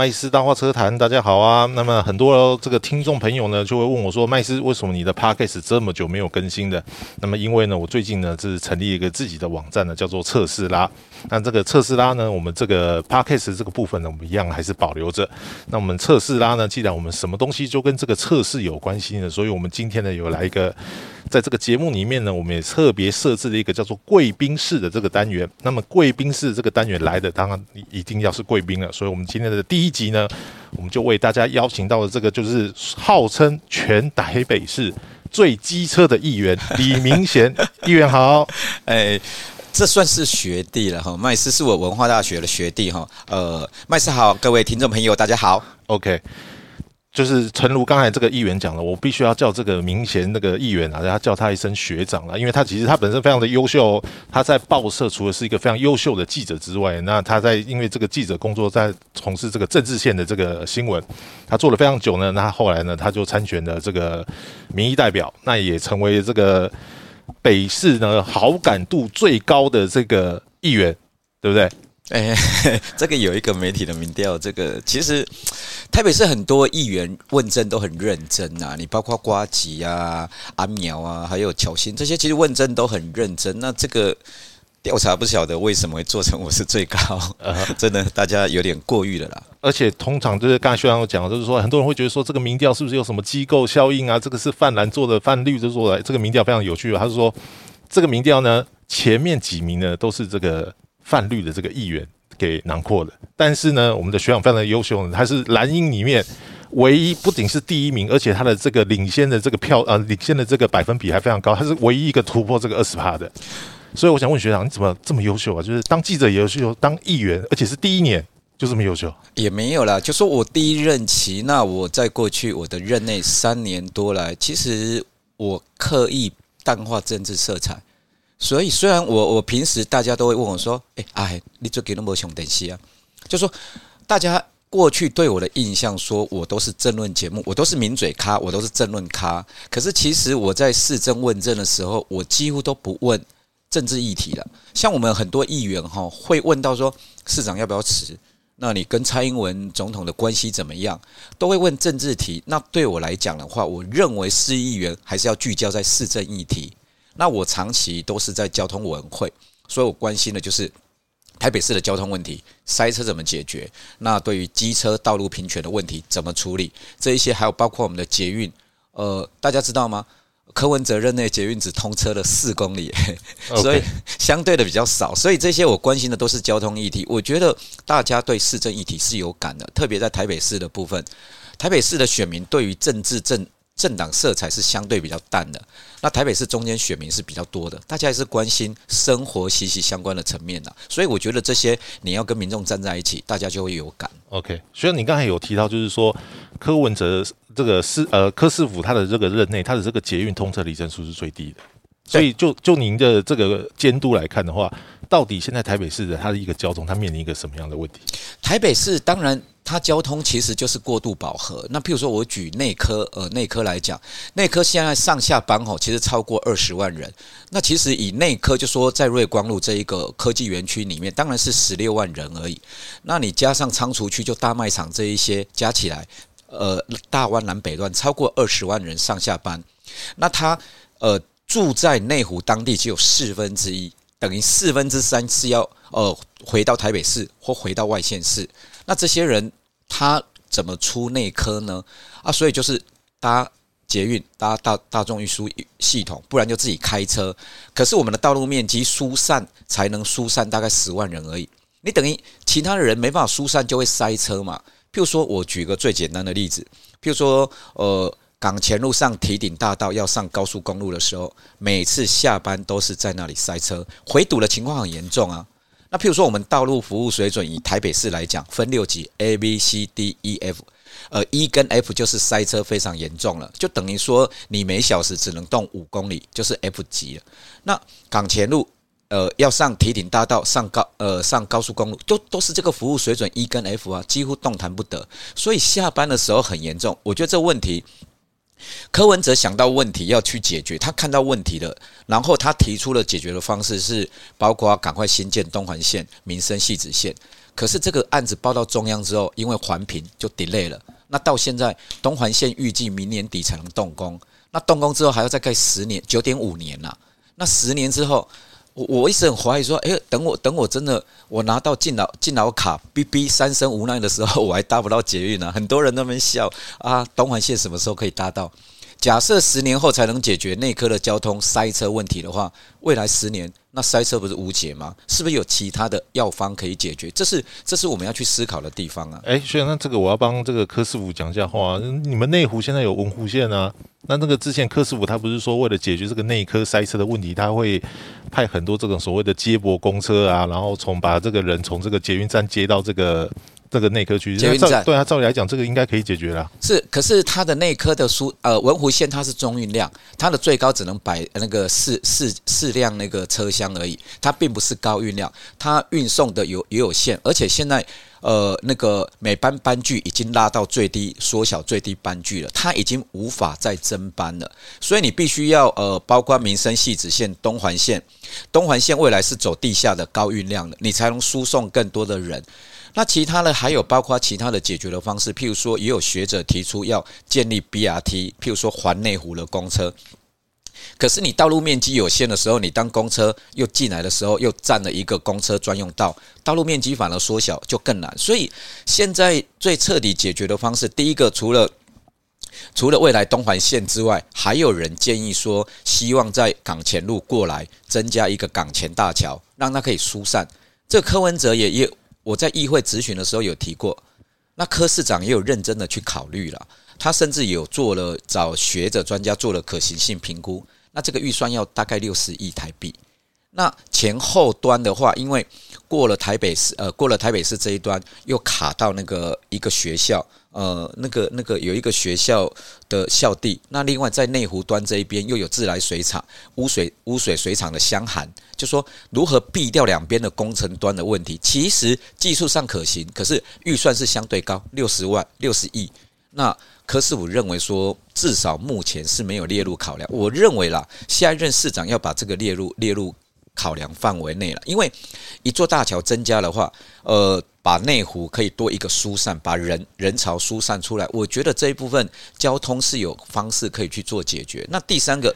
麦斯大话车谈，大家好啊。那么很多这个听众朋友呢，就会问我说：“麦斯，为什么你的 podcast 这么久没有更新的？”那么因为呢，我最近呢是成立一个自己的网站呢，叫做测试拉。那这个测试拉呢，我们这个 podcast 这个部分呢，我们一样还是保留着。那我们测试拉呢，既然我们什么东西就跟这个测试有关系呢，所以我们今天呢有来一个。在这个节目里面呢，我们也特别设置了一个叫做贵宾室的这个单元。那么贵宾室这个单元来的，当然一定要是贵宾了。所以，我们今天的第一集呢，我们就为大家邀请到了这个，就是号称全台北市最机车的议员 李明贤议员好。哎，这算是学弟了哈。麦斯是我文化大学的学弟哈。呃，麦斯好，各位听众朋友大家好。OK。就是诚如刚才这个议员讲了，我必须要叫这个明贤那个议员啊，然后叫他一声学长了，因为他其实他本身非常的优秀，他在报社除了是一个非常优秀的记者之外，那他在因为这个记者工作在从事这个政治线的这个新闻，他做了非常久呢，那后来呢他就参选了这个民意代表，那也成为这个北市呢好感度最高的这个议员，对不对？哎，这个有一个媒体的民调，这个其实台北市很多议员问政都很认真呐。你包括瓜吉啊、阿苗啊，还有乔欣这些，其实问政都很认真。那这个调查不晓得为什么会做成我是最高，真的大家有点过誉了啦。而且通常就是刚才学长有讲，就是说很多人会觉得说这个民调是不是有什么机构效应啊？这个是泛蓝做的，泛绿就做的，这个民调非常有趣。他是说这个民调呢，前面几名呢都是这个。泛绿的这个议员给囊括了，但是呢，我们的学长非常的优秀，他是蓝营里面唯一不仅是第一名，而且他的这个领先的这个票呃领先的这个百分比还非常高，他是唯一一个突破这个二十趴的。所以我想问学长，你怎么这么优秀啊？就是当记者也优秀，当议员，而且是第一年就这么优秀？也没有啦，就说我第一任期，那我在过去我的任内三年多来，其实我刻意淡化政治色彩。所以，虽然我我平时大家都会问我说：“哎，哎，你做给那么熊等西啊？”就说大家过去对我的印象，说我都是政论节目，我都是名嘴咖，我都是政论咖。可是其实我在市政问政的时候，我几乎都不问政治议题了。像我们很多议员哈，会问到说市长要不要辞？那你跟蔡英文总统的关系怎么样？都会问政治题。那对我来讲的话，我认为市议员还是要聚焦在市政议题。那我长期都是在交通委员会，所以我关心的就是台北市的交通问题，塞车怎么解决？那对于机车道路平权的问题怎么处理？这一些还有包括我们的捷运，呃，大家知道吗？柯文哲任内捷运只通车了四公里，所以相对的比较少。所以这些我关心的都是交通议题。我觉得大家对市政议题是有感的，特别在台北市的部分，台北市的选民对于政治政。政党色彩是相对比较淡的，那台北市中间选民是比较多的，大家还是关心生活息息相关的层面的，所以我觉得这些你要跟民众站在一起，大家就会有感。OK，所以你刚才有提到，就是说柯文哲这个市呃柯市府他的这个任内，他的这个捷运通车里程数是最低的，所以就就您的这个监督来看的话，到底现在台北市的它的一个交通，它面临一个什么样的问题？台北市当然。它交通其实就是过度饱和。那譬如说，我举内科，呃，内科来讲，内科现在上下班吼，其实超过二十万人。那其实以内科就说，在瑞光路这一个科技园区里面，当然是十六万人而已。那你加上仓储区就大卖场这一些加起来，呃，大湾南北段超过二十万人上下班。那他呃住在内湖当地只有四分之一，等于四分之三是要呃回到台北市或回到外县市。那这些人。他怎么出内科呢？啊，所以就是搭捷运、搭大大众运输系统，不然就自己开车。可是我们的道路面积疏散，才能疏散大概十万人而已。你等于其他的人没办法疏散，就会塞车嘛。譬如说，我举个最简单的例子，譬如说，呃，港前路上提顶大道要上高速公路的时候，每次下班都是在那里塞车，回堵的情况很严重啊。那譬如说，我们道路服务水准以台北市来讲，分六级 A、B、C、D、E、F，呃，E 跟 F 就是塞车非常严重了，就等于说你每小时只能动五公里，就是 F 级了。那港前路，呃，要上提顶大道、上高呃上高速公路，都都是这个服务水准 E 跟 F 啊，几乎动弹不得，所以下班的时候很严重。我觉得这问题。柯文哲想到问题要去解决，他看到问题了，然后他提出了解决的方式是包括赶快新建东环线、民生系子线。可是这个案子报到中央之后，因为环评就 delay 了。那到现在东环线预计明年底才能动工，那动工之后还要再盖十年，九点五年呐。那十年之后，我我一直很怀疑说，哎，等我等我真的我拿到敬老敬老卡，B B 三生无奈的时候，我还搭不到捷运呢。很多人都在笑啊，东环线什么时候可以搭到？假设十年后才能解决内科的交通塞车问题的话，未来十年那塞车不是无解吗？是不是有其他的药方可以解决？这是这是我们要去思考的地方啊！哎，所以那这个我要帮这个柯师傅讲一下话。你们内湖现在有文湖线啊？那那个之前柯师傅他不是说为了解决这个内科塞车的问题，他会派很多这种所谓的接驳公车啊，然后从把这个人从这个捷运站接到这个。这个内科区，捷运站对啊，照理来讲，这个应该可以解决了。是，可是它的内科的输呃文湖线它是中运量，它的最高只能摆那个四四四辆那个车厢而已，它并不是高运量，它运送的有也有限，而且现在呃那个每班班距已经拉到最低，缩小最低班距了，它已经无法再增班了，所以你必须要呃包括民生系子线、东环线，东环线未来是走地下的高运量的，你才能输送更多的人。那其他的还有包括其他的解决的方式，譬如说，也有学者提出要建立 BRT，譬如说环内湖的公车。可是你道路面积有限的时候，你当公车又进来的时候，又占了一个公车专用道，道路面积反而缩小，就更难。所以现在最彻底解决的方式，第一个除了除了未来东环线之外，还有人建议说，希望在港前路过来增加一个港前大桥，让它可以疏散。这柯文哲也也。我在议会咨询的时候有提过，那柯市长也有认真的去考虑了，他甚至有做了找学者专家做了可行性评估，那这个预算要大概六十亿台币。那前后端的话，因为过了台北市，呃，过了台北市这一端，又卡到那个一个学校，呃，那个那个有一个学校的校地。那另外在内湖端这一边又有自来水厂、污水污水水厂的相含，就说如何避掉两边的工程端的问题，其实技术上可行，可是预算是相对高，六十万、六十亿。那柯师傅认为说，至少目前是没有列入考量。我认为啦，下一任市长要把这个列入列入。考量范围内了，因为一座大桥增加的话，呃，把内湖可以多一个疏散，把人人潮疏散出来。我觉得这一部分交通是有方式可以去做解决。那第三个，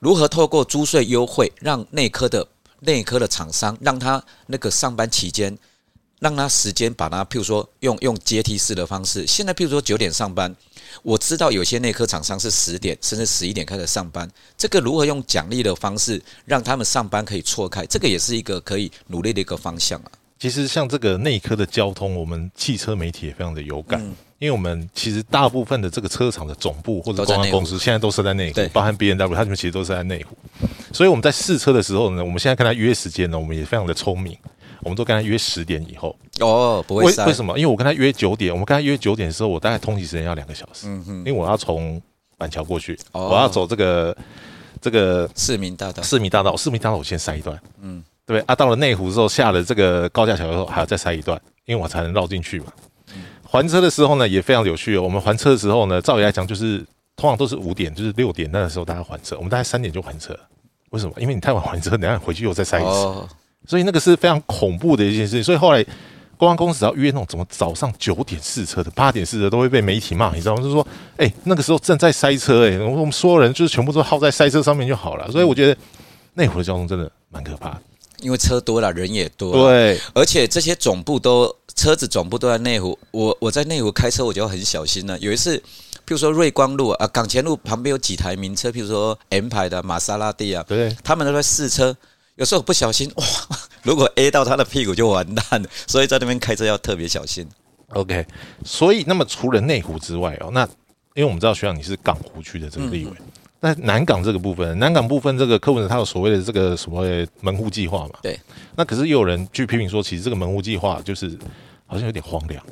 如何透过租税优惠，让内科的内科的厂商，让他那个上班期间。让他时间把它，譬如说用用阶梯式的方式。现在譬如说九点上班，我知道有些内科厂商是十点甚至十一点开始上班。这个如何用奖励的方式让他们上班可以错开？这个也是一个可以努力的一个方向啊。其实像这个内科的交通，我们汽车媒体也非常的有感，因为我们其实大部分的这个车厂的总部或者公关公司现在都是在内湖，包含 B N W，他们其实都是在内湖。所以我们在试车的时候呢，我们现在跟他约时间呢，我们也非常的聪明。我们都跟他约十点以后哦，不会为为什么？因为我跟他约九点，我们跟他约九点的时候，我大概通勤时间要两个小时，嗯哼，因为我要从板桥过去，我要走这个这个市民大道，市民大道，市民大道我先塞一段，嗯，对啊，到了内湖之后，下了这个高架桥之后，还要再塞一段，因为我才能绕进去嘛。还车的时候呢，也非常有趣哦。我们还车的时候呢，照理来讲就是通常都是五点，就是六点那个时候大家还车，我们大概三点就还车，为什么？因为你太晚还车，等下回去又再塞一次。所以那个是非常恐怖的一件事情。所以后来公安公司只要约那种怎么早上九点试车的、八点试车，都会被媒体骂，你知道吗？就是说，哎，那个时候正在塞车，哎，我们所有人就是全部都耗在塞车上面就好了。所以我觉得那会儿的交通真的蛮可怕的，因为车多了，人也多，对，而且这些总部都车子总部都在内湖。我我在内湖开车，我就很小心了。有一次，譬如说瑞光路啊、港前路旁边有几台名车，譬如说 M 牌的玛莎拉蒂啊，对，他们都在试车。有时候不小心哇，如果 A 到他的屁股就完蛋了，所以在那边开车要特别小心。OK，所以那么除了内湖之外哦，那因为我们知道学长你是港湖区的这个立委，那南港这个部分，南港部分这个柯文哲他有所谓的这个所谓门户计划嘛？对。那可是又有人去批评说，其实这个门户计划就是好像有点荒凉。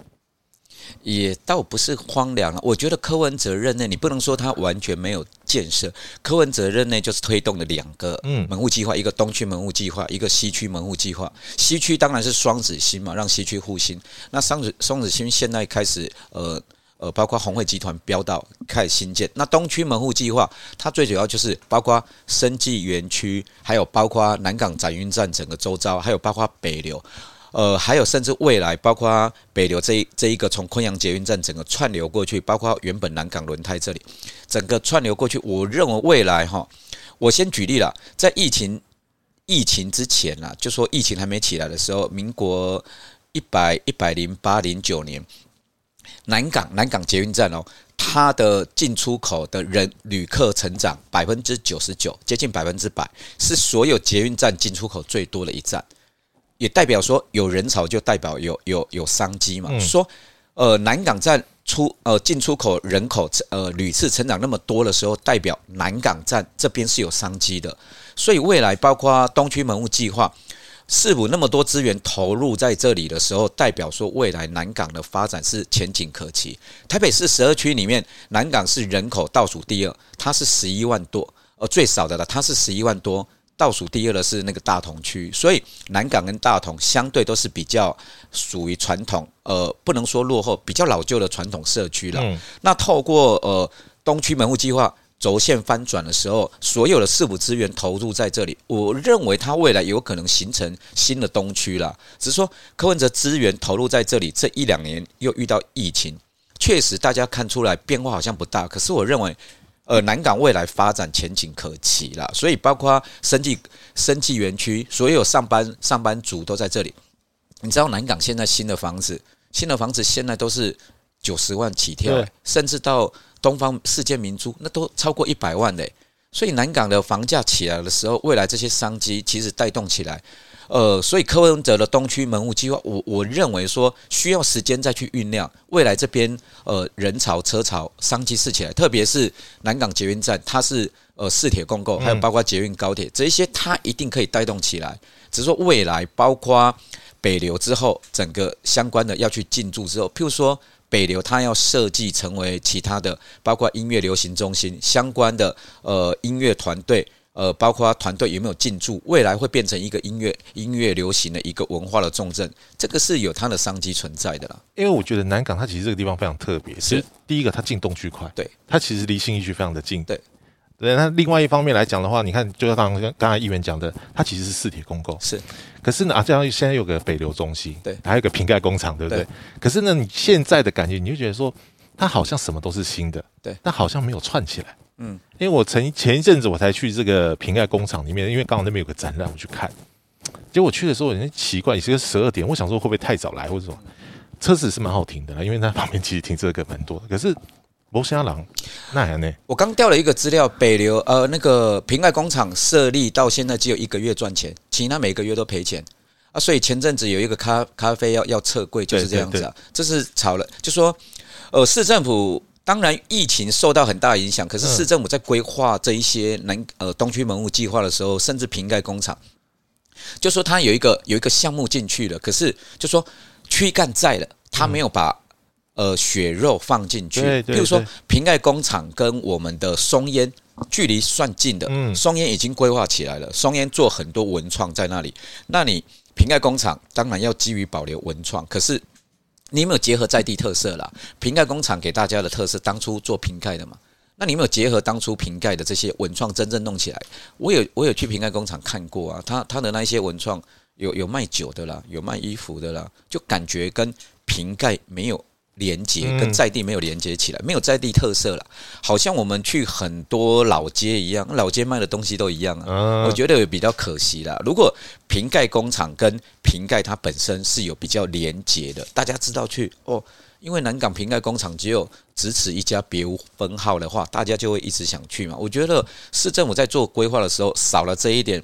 也倒不是荒凉了，我觉得柯文哲任内，你不能说他完全没有建设。柯文哲任内就是推动了两个门户计划，一个东区门户计划，一个西区门户计划。西区当然是双子星嘛，让西区复兴。那双子双子星现在开始，呃呃，包括红会集团标到开始新建。那东区门户计划，它最主要就是包括生技园区，还有包括南港展运站整个周遭，还有包括北流。呃，还有甚至未来，包括北流这一这一个从昆阳捷运站整个串流过去，包括原本南港轮胎这里，整个串流过去，我认为未来哈，我先举例了，在疫情疫情之前啊，就说疫情还没起来的时候，民国一百一百零八零九年，南港南港捷运站哦。它的进出口的人旅客成长百分之九十九，接近百分之百，是所有捷运站进出口最多的一站，也代表说有人潮就代表有有有商机嘛。说呃南港站出呃进出口人口呃屡次成长那么多的时候，代表南港站这边是有商机的，所以未来包括东区门户计划。是否那么多资源投入在这里的时候，代表说未来南港的发展是前景可期。台北市十二区里面，南港是人口倒数第二，它是十一万多，呃，最少的了，它是十一万多。倒数第二的是那个大同区，所以南港跟大同相对都是比较属于传统，呃，不能说落后，比较老旧的传统社区了。那透过呃东区门户计划。轴线翻转的时候，所有的市府资源投入在这里，我认为它未来有可能形成新的东区了。只是说柯文哲资源投入在这里，这一两年又遇到疫情，确实大家看出来变化好像不大。可是我认为，呃，南港未来发展前景可期啦。所以包括生技生技园区，所有上班上班族都在这里。你知道南港现在新的房子，新的房子现在都是九十万起跳，甚至到。东方世界明珠那都超过一百万嘞，所以南港的房价起来的时候，未来这些商机其实带动起来，呃，所以柯文哲的东区门户计划，我我认为说需要时间再去酝酿，未来这边呃人潮车潮商机四起来，特别是南港捷运站，它是呃四铁共构，还有包括捷运高铁这一些，它一定可以带动起来，只是说未来包括北流之后，整个相关的要去进驻之后，譬如说。北流它要设计成为其他的，包括音乐流行中心相关的呃音乐团队，呃，包括团队有没有进驻，未来会变成一个音乐音乐流行的一个文化的重镇，这个是有它的商机存在的啦。因为我觉得南港它其实这个地方非常特别，是第一个它进东区快，对，它其实离新义区非常的近，对。对，那另外一方面来讲的话，你看，就像刚刚才议员讲的，它其实是四铁公构，是。可是呢，啊，这样现在有个北流中心，对，还有个瓶盖工厂，对不对？可是呢，你现在的感觉，你就觉得说，它好像什么都是新的，对，但好像没有串起来。嗯，因为我曾前一阵子我才去这个瓶盖工厂里面，因为刚好那边有个展览，我去看。结果去的时候，人奇怪，也是个十二点，我想说会不会太早来，或者什么？车子是蛮好停的，因为它旁边其实停车格蛮多，可是。罗香郎，那还呢？我刚调了一个资料，北流呃那个瓶盖工厂设立到现在只有一个月赚钱，其他每个月都赔钱啊。所以前阵子有一个咖咖啡要要撤柜，就是这样子啊。这是炒了，就说呃市政府当然疫情受到很大影响，可是市政府在规划这一些南呃东区门户计划的时候，甚至瓶盖工厂，就说它有一个有一个项目进去了，可是就说躯干在了，它没有把。呃，血肉放进去，比如说瓶盖工厂跟我们的松烟距离算近的，松烟已经规划起来了，松烟做很多文创在那里。那你瓶盖工厂当然要基于保留文创，可是你有没有结合在地特色啦？瓶盖工厂给大家的特色，当初做瓶盖的嘛，那你有没有结合当初瓶盖的这些文创，真正弄起来？我有，我有去瓶盖工厂看过啊，他他的那些文创有有卖酒的啦，有卖衣服的啦，就感觉跟瓶盖没有。连接跟在地没有连接起来，没有在地特色了，好像我们去很多老街一样，老街卖的东西都一样啊。我觉得比较可惜啦。如果瓶盖工厂跟瓶盖它本身是有比较连接的，大家知道去哦，因为南港瓶盖工厂只有只此一家，别无分号的话，大家就会一直想去嘛。我觉得市政府在做规划的时候少了这一点。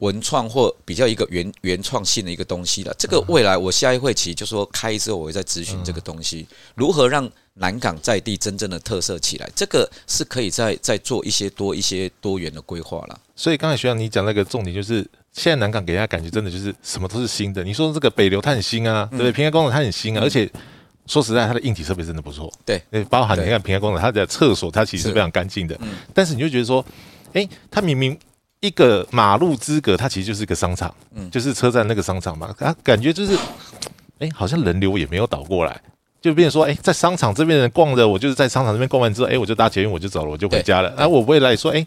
文创或比较一个原原创性的一个东西了，这个未来我下一会期就说开之后，我会再咨询这个东西，如何让南港在地真正的特色起来，这个是可以再再做一些多一些多元的规划了。所以刚才学长你讲那个重点就是，现在南港给人家感觉真的就是什么都是新的。你说这个北流它很新啊，对不对？平安工厂它很新啊，而且说实在，它的硬体设备真的不错。对，包含你看平安工厂它的厕所，它其实是非常干净的。嗯，但是你就觉得说，哎，它明明。一个马路之隔，它其实就是一个商场，嗯，就是车站那个商场嘛。啊，感觉就是，哎，好像人流也没有倒过来，就变成说，哎，在商场这边人逛着，我就是在商场这边逛完之后，哎，我就搭捷运我就走了，我就回家了。啊，我未来说，哎，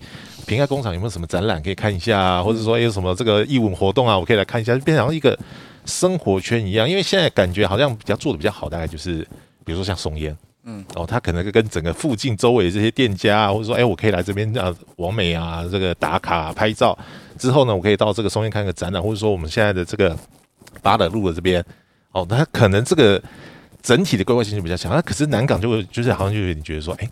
平安工厂有没有什么展览可以看一下啊？或者说有什么这个义文活动啊，我可以来看一下，就变成一个生活圈一样，因为现在感觉好像比较做的比较好，大概就是比如说像松烟，嗯，哦，他可能跟整个附近周围这些店家啊，或者说，哎，我可以来这边啊，完美啊，这个打卡拍照之后呢，我可以到这个松烟看个展览，或者说我们现在的这个八德路的这边，哦，那可能这个整体的规划性就比较强，那可是南港就会就是好像就有点觉得说，哎，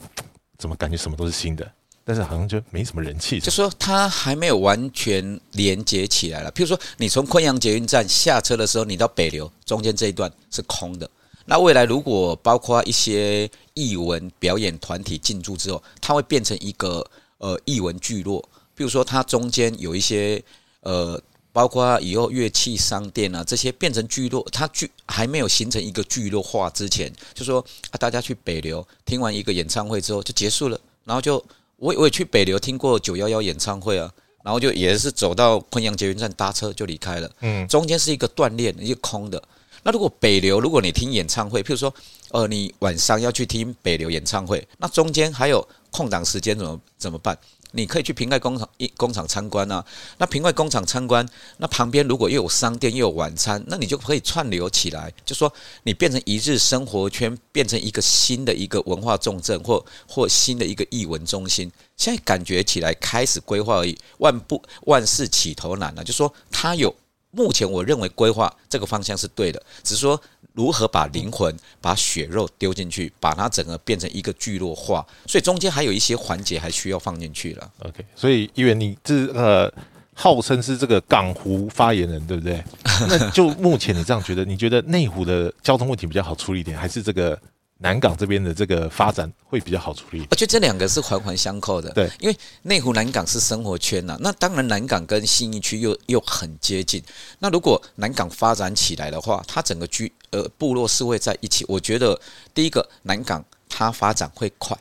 怎么感觉什么都是新的？但是好像就没什么人气，就说它还没有完全连接起来了。譬如说，你从昆阳捷运站下车的时候，你到北流中间这一段是空的。那未来如果包括一些艺文表演团体进驻之后，它会变成一个呃艺文聚落。比如说，它中间有一些呃，包括以后乐器商店啊这些变成聚落，它聚还没有形成一个聚落化之前，就说啊，大家去北流听完一个演唱会之后就结束了，然后就。我我也去北流听过九幺幺演唱会啊，然后就也是走到昆阳捷运站搭车就离开了。嗯，中间是一个锻炼，一个空的。那如果北流，如果你听演唱会，譬如说，呃，你晚上要去听北流演唱会，那中间还有空档时间怎么怎么办？你可以去平盖工厂一工厂参观啊。那平盖工厂参观，那旁边如果又有商店又有晚餐，那你就可以串流起来，就说你变成一日生活圈，变成一个新的一个文化重镇，或或新的一个艺文中心。现在感觉起来开始规划而已，万不万事起头难了。就说它有目前我认为规划这个方向是对的，只是说。如何把灵魂、把血肉丢进去，把它整个变成一个聚落化？所以中间还有一些环节还需要放进去了。OK，所以因为你这呃号称是这个港湖发言人，对不对？那就目前你这样觉得，你觉得内湖的交通问题比较好处理一点，还是这个？南港这边的这个发展会比较好处理，我觉得这两个是环环相扣的。对，因为内湖南港是生活圈呐，那当然南港跟信义区又又很接近。那如果南港发展起来的话，它整个居呃部落是会在一起。我觉得第一个南港它发展会快，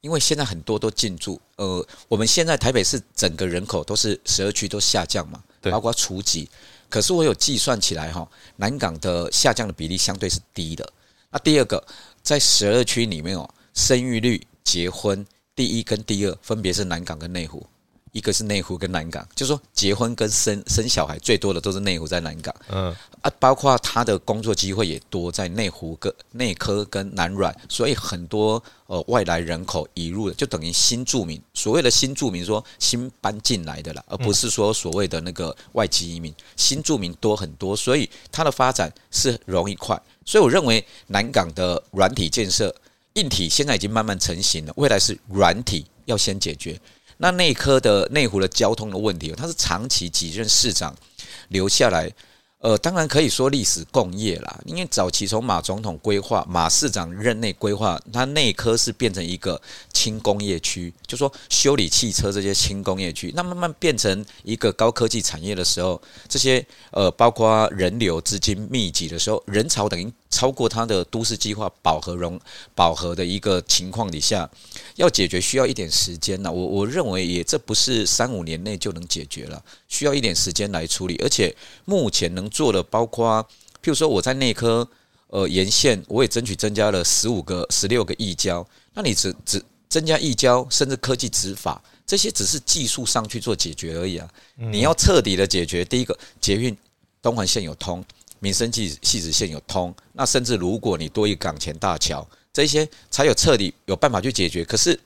因为现在很多都进驻。呃，我们现在台北市整个人口都是十二区都下降嘛，对，包括初级。可是我有计算起来哈，南港的下降的比例相对是低的。那第二个。在十二区里面哦，生育率、结婚第一跟第二分别是南港跟内湖，一个是内湖跟南港，就说结婚跟生生小孩最多的都是内湖在南港，嗯啊，包括他的工作机会也多在内湖跟内科跟南软，所以很多呃外来人口移入的就等于新住民，所谓的新住民说新搬进来的啦，而不是说所谓的那个外籍移民，新住民多很多，所以它的发展是容易快。所以我认为南港的软体建设，硬体现在已经慢慢成型了，未来是软体要先解决。那内科的内湖的交通的问题，它是长期几任市长留下来。呃，当然可以说历史共业啦，因为早期从马总统规划、马市长任内规划，它内科是变成一个轻工业区，就说修理汽车这些轻工业区，那慢慢变成一个高科技产业的时候，这些呃，包括人流资金密集的时候，人潮等于超过它的都市计划饱和容饱和的一个情况底下，要解决需要一点时间呢。我我认为也这不是三五年内就能解决了，需要一点时间来处理，而且目前能。做的包括，譬如说我在内科，呃，沿线我也争取增加了十五个、十六个义交。那你只只增加义交，甚至科技执法，这些只是技术上去做解决而已啊。你要彻底的解决，第一个捷运东环线有通，民生系系子线有通，那甚至如果你多一港前大桥，这些才有彻底有办法去解决。可是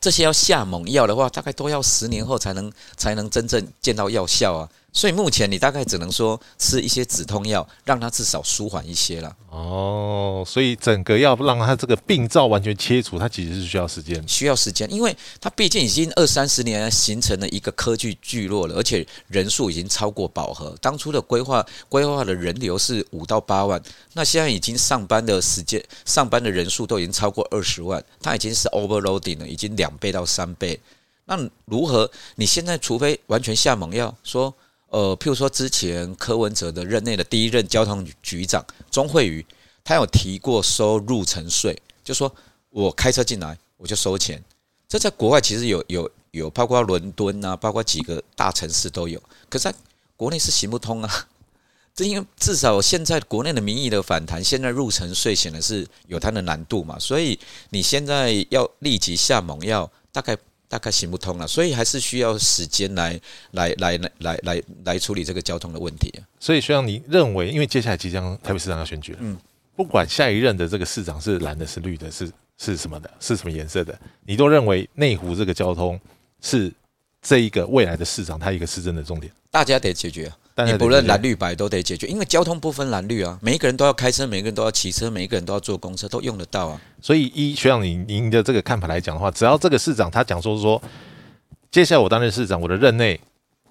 这些要下猛药的话，大概都要十年后才能才能真正见到药效啊。所以目前你大概只能说吃一些止痛药，让它至少舒缓一些了。哦，所以整个要让它这个病灶完全切除，它其实是需要时间，需要时间，因为它毕竟已经二三十年形成了一个科技聚落了，而且人数已经超过饱和。当初的规划规划的人流是五到八万，那现在已经上班的时间、上班的人数都已经超过二十万，它已经是 overloading 了，已经两倍到三倍。那如何？你现在除非完全下猛药，说。呃，譬如说，之前柯文哲的任内的第一任交通局长钟慧瑜，他有提过收入城税，就说我开车进来我就收钱。这在国外其实有有有，包括伦敦啊，包括几个大城市都有，可是在国内是行不通啊。这因为至少现在国内的民意的反弹，现在入城税显然是有它的难度嘛，所以你现在要立即下猛药，大概大概行不通了，所以还是需要时间来来来来来来来处理这个交通的问题。所以，学长，你认为，因为接下来即将台北市长要选举了，嗯，不管下一任的这个市长是蓝的、是绿的、是是什么的、是什么颜色的，你都认为内湖这个交通是这一个未来的市长他一个市政的重点，大家得解决。你不论蓝绿白都得解决，因为交通不分蓝绿啊，每一个人都要开车，每个人都要骑车，每一个人都要坐公车，都用得到啊。所以，依学长您您的这个看法来讲的话，只要这个市长他讲说说，接下来我担任市长，我的任内，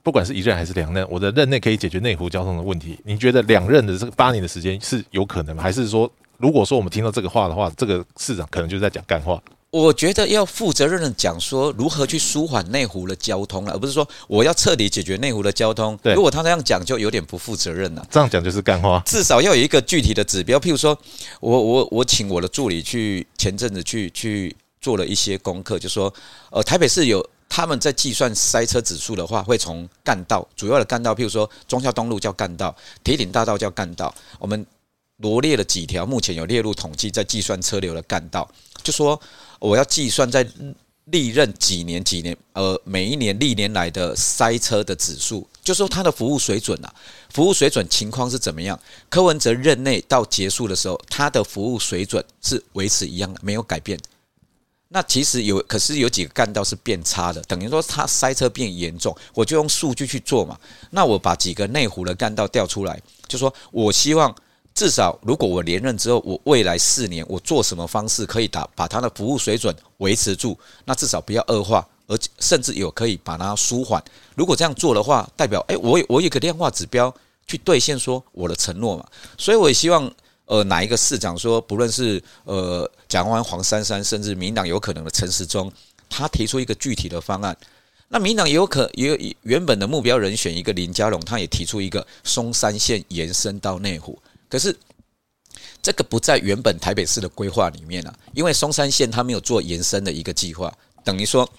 不管是一任还是两任，我的任内可以解决内湖交通的问题。你觉得两任的这个八年的时间是有可能吗？还是说，如果说我们听到这个话的话，这个市长可能就是在讲干话？我觉得要负责任的讲说如何去舒缓内湖的交通了，而不是说我要彻底解决内湖的交通。对，如果他这样讲，就有点不负责任了。这样讲就是干话。至少要有一个具体的指标，譬如说，我我我请我的助理去前阵子去去做了一些功课，就说，呃，台北市有他们在计算塞车指数的话，会从干道主要的干道，譬如说中孝东路叫干道，铁岭大道叫干道，我们罗列了几条，目前有列入统计在计算车流的干道，就说。我要计算在历任几年几年，呃，每一年历年来的塞车的指数，就说它的服务水准啊，服务水准情况是怎么样？柯文哲任内到结束的时候，他的服务水准是维持一样的，没有改变。那其实有，可是有几个干道是变差的，等于说它塞车变严重，我就用数据去做嘛。那我把几个内湖的干道调出来，就说我希望。至少，如果我连任之后，我未来四年我做什么方式可以打把他的服务水准维持住？那至少不要恶化，而甚至有可以把它舒缓。如果这样做的话，代表哎，我我有个量化指标去兑现说我的承诺嘛。所以我也希望，呃，哪一个市长说，不论是呃蒋万黄珊珊，甚至民党有可能的陈时中，他提出一个具体的方案。那民党也有可也有原本的目标人选一个林佳龙，他也提出一个松山线延伸到内湖。可是，这个不在原本台北市的规划里面啊，因为松山线它没有做延伸的一个计划，等于说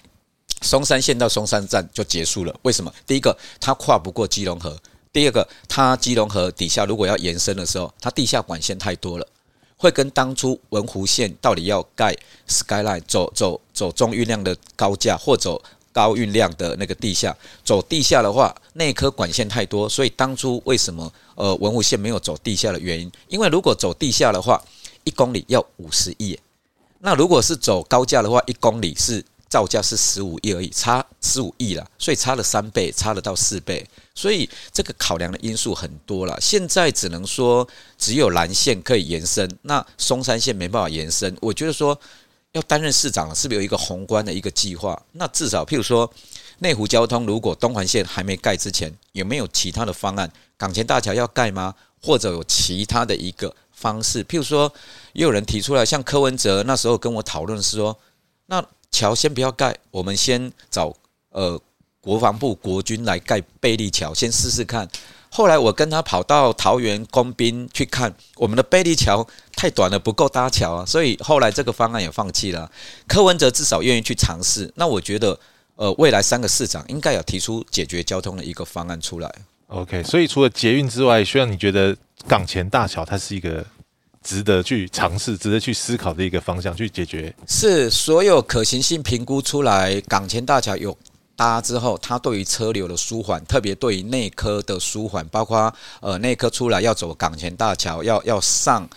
松山线到松山站就结束了。为什么？第一个，它跨不过基隆河；第二个，它基隆河底下如果要延伸的时候，它地下管线太多了，会跟当初文湖线到底要盖 Skyline 走走走中运量的高架或走。高运量的那个地下走地下的话，那颗管线太多，所以当初为什么呃文湖线没有走地下的原因？因为如果走地下的话，一公里要五十亿，那如果是走高架的话，一公里是造价是十五亿而已，差十五亿了，所以差了三倍，差了到四倍，所以这个考量的因素很多了。现在只能说只有蓝线可以延伸，那松山线没办法延伸。我觉得说。要担任市长了，是不是有一个宏观的一个计划？那至少，譬如说内湖交通，如果东环线还没盖之前，有没有其他的方案？港前大桥要盖吗？或者有其他的一个方式？譬如说，也有人提出来，像柯文哲那时候跟我讨论是说，那桥先不要盖，我们先找呃国防部国军来盖贝利桥，先试试看。后来我跟他跑到桃园工兵去看，我们的贝利桥太短了，不够搭桥啊，所以后来这个方案也放弃了。柯文哲至少愿意去尝试，那我觉得，呃，未来三个市长应该有提出解决交通的一个方案出来。OK，所以除了捷运之外，需要你觉得港前大桥它是一个值得去尝试、值得去思考的一个方向，去解决？是所有可行性评估出来，港前大桥有。搭之后，它对于车流的舒缓，特别对于内科的舒缓，包括呃内科出来要走港前大桥，要要上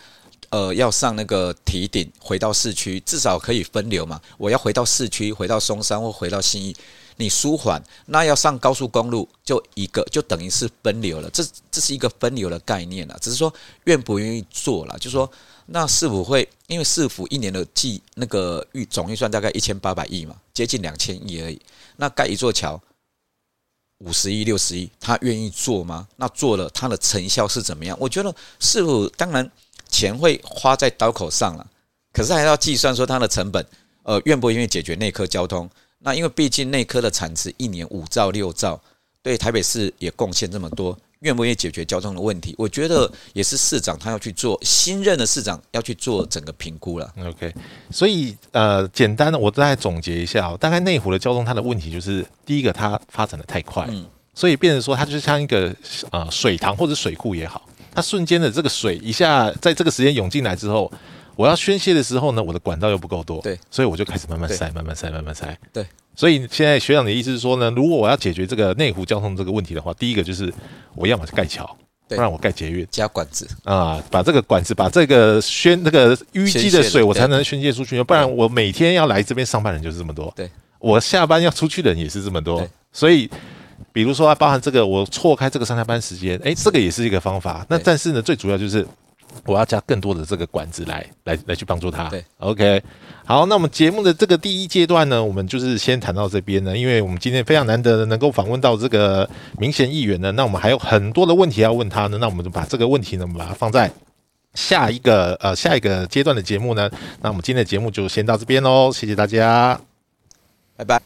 呃要上那个提顶回到市区，至少可以分流嘛。我要回到市区，回到松山或回到新义，你舒缓，那要上高速公路就一个就等于是分流了。这这是一个分流的概念了，只是说愿不愿意做了，就说那是否会因为市府一年的计那个预总预算大概一千八百亿嘛，接近两千亿而已。那盖一座桥，五十亿、六十亿，他愿意做吗？那做了，他的成效是怎么样？我觉得是否当然钱会花在刀口上了，可是还要计算说它的成本，呃，愿不愿意解决内科交通？那因为毕竟内科的产值一年五兆六兆，对台北市也贡献这么多。愿不愿意解决交通的问题？我觉得也是市长他要去做，新任的市长要去做整个评估了。OK，所以呃，简单的我再总结一下，大概内湖的交通它的问题就是，第一个它发展的太快，嗯，所以变成说它就像一个呃水塘或者水库也好，它瞬间的这个水一下在这个时间涌进来之后，我要宣泄的时候呢，我的管道又不够多，对，所以我就开始慢慢塞，慢慢塞，慢慢塞。对，所以现在学长的意思是说呢，如果我要解决这个内湖交通这个问题的话，第一个就是我要么是盖桥，不然我盖捷运。加管子，啊，把这个管子把这个宣那个淤积的水我才能宣泄出去，不然我每天要来这边上班的人就是这么多，对，我下班要出去的人也是这么多，所以。比如说，包含这个，我错开这个上下班时间，诶，这个也是一个方法。那但是呢，最主要就是我要加更多的这个管子来来来去帮助他。对，OK，好，那我们节目的这个第一阶段呢，我们就是先谈到这边呢，因为我们今天非常难得能够访问到这个明显议员呢，那我们还有很多的问题要问他呢，那我们就把这个问题呢，我们把它放在。下一个呃下一个阶段的节目呢，那我们今天的节目就先到这边喽，谢谢大家。拜拜。